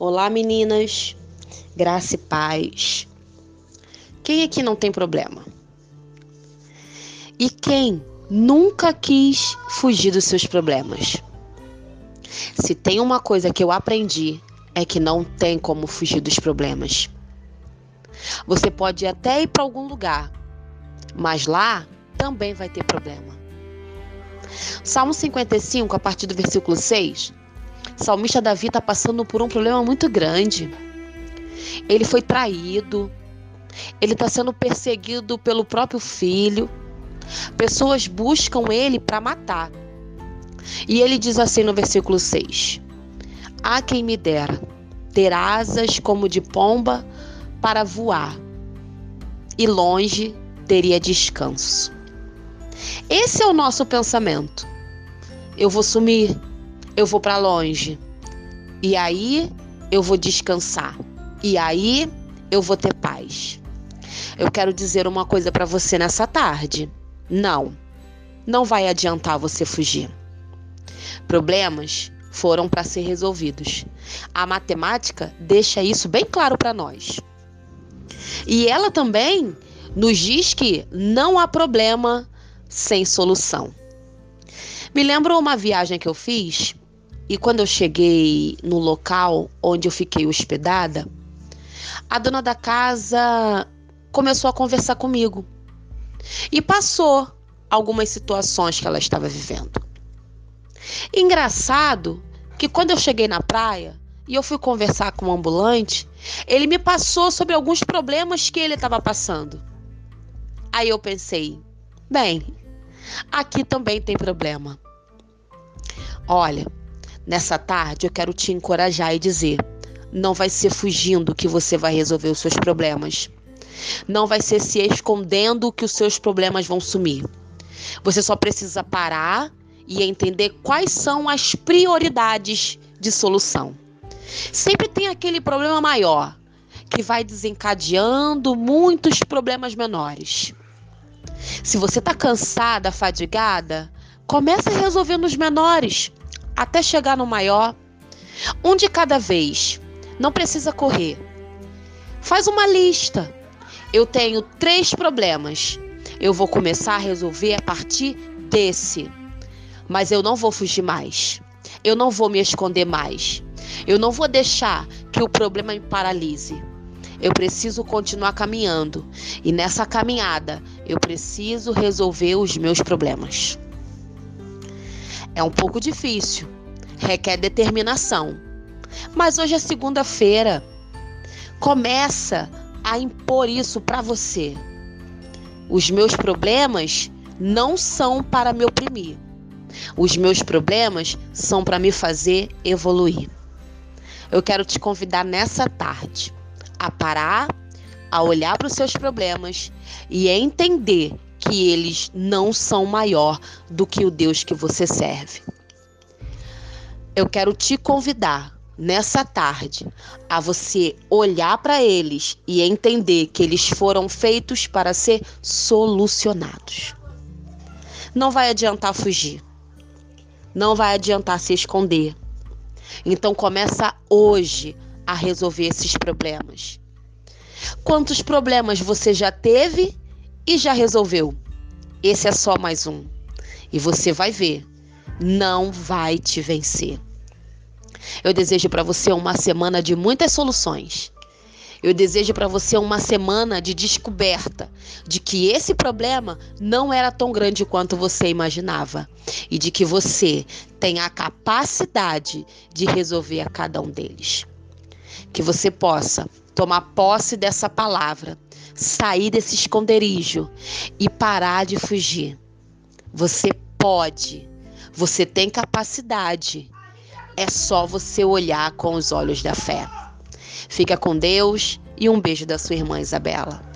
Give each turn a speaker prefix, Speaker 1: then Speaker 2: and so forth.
Speaker 1: Olá, meninas. Graça e paz. Quem aqui não tem problema? E quem nunca quis fugir dos seus problemas? Se tem uma coisa que eu aprendi é que não tem como fugir dos problemas. Você pode até ir para algum lugar, mas lá também vai ter problema. Salmo 55, a partir do versículo 6, salmista Davi está passando por um problema muito grande. Ele foi traído, ele está sendo perseguido pelo próprio filho. Pessoas buscam ele para matar. E ele diz assim no versículo 6: Há quem me dera ter asas como de pomba para voar, e longe teria descanso. Esse é o nosso pensamento. Eu vou sumir, eu vou para longe, e aí eu vou descansar, e aí eu vou ter paz. Eu quero dizer uma coisa para você nessa tarde. Não, não vai adiantar você fugir. Problemas foram para ser resolvidos. A matemática deixa isso bem claro para nós. E ela também nos diz que não há problema sem solução. Me lembro uma viagem que eu fiz e quando eu cheguei no local onde eu fiquei hospedada, a dona da casa começou a conversar comigo e passou algumas situações que ela estava vivendo. Engraçado que quando eu cheguei na praia e eu fui conversar com o um ambulante, ele me passou sobre alguns problemas que ele estava passando. Aí eu pensei, bem, aqui também tem problema. Olha, nessa tarde eu quero te encorajar e dizer: não vai ser fugindo que você vai resolver os seus problemas. Não vai ser se escondendo que os seus problemas vão sumir. Você só precisa parar e entender quais são as prioridades de solução. Sempre tem aquele problema maior que vai desencadeando muitos problemas menores. Se você está cansada, fadigada, comece resolvendo os menores até chegar no maior. Um de cada vez. Não precisa correr. Faz uma lista. Eu tenho três problemas. Eu vou começar a resolver a partir desse. Mas eu não vou fugir mais. Eu não vou me esconder mais. Eu não vou deixar que o problema me paralise. Eu preciso continuar caminhando. E nessa caminhada, eu preciso resolver os meus problemas. É um pouco difícil, requer determinação. Mas hoje é segunda-feira. Começa a impor isso para você. Os meus problemas não são para me oprimir. Os meus problemas são para me fazer evoluir. Eu quero te convidar nessa tarde a parar, a olhar para os seus problemas e entender que eles não são maior do que o Deus que você serve. Eu quero te convidar nessa tarde a você olhar para eles e entender que eles foram feitos para ser solucionados. Não vai adiantar fugir. Não vai adiantar se esconder. Então começa hoje a resolver esses problemas. Quantos problemas você já teve e já resolveu? Esse é só mais um. E você vai ver, não vai te vencer. Eu desejo para você uma semana de muitas soluções. Eu desejo para você uma semana de descoberta de que esse problema não era tão grande quanto você imaginava e de que você tem a capacidade de resolver a cada um deles. Que você possa tomar posse dessa palavra, sair desse esconderijo e parar de fugir. Você pode, você tem capacidade é só você olhar com os olhos da fé. Fica com Deus e um beijo da sua irmã Isabela.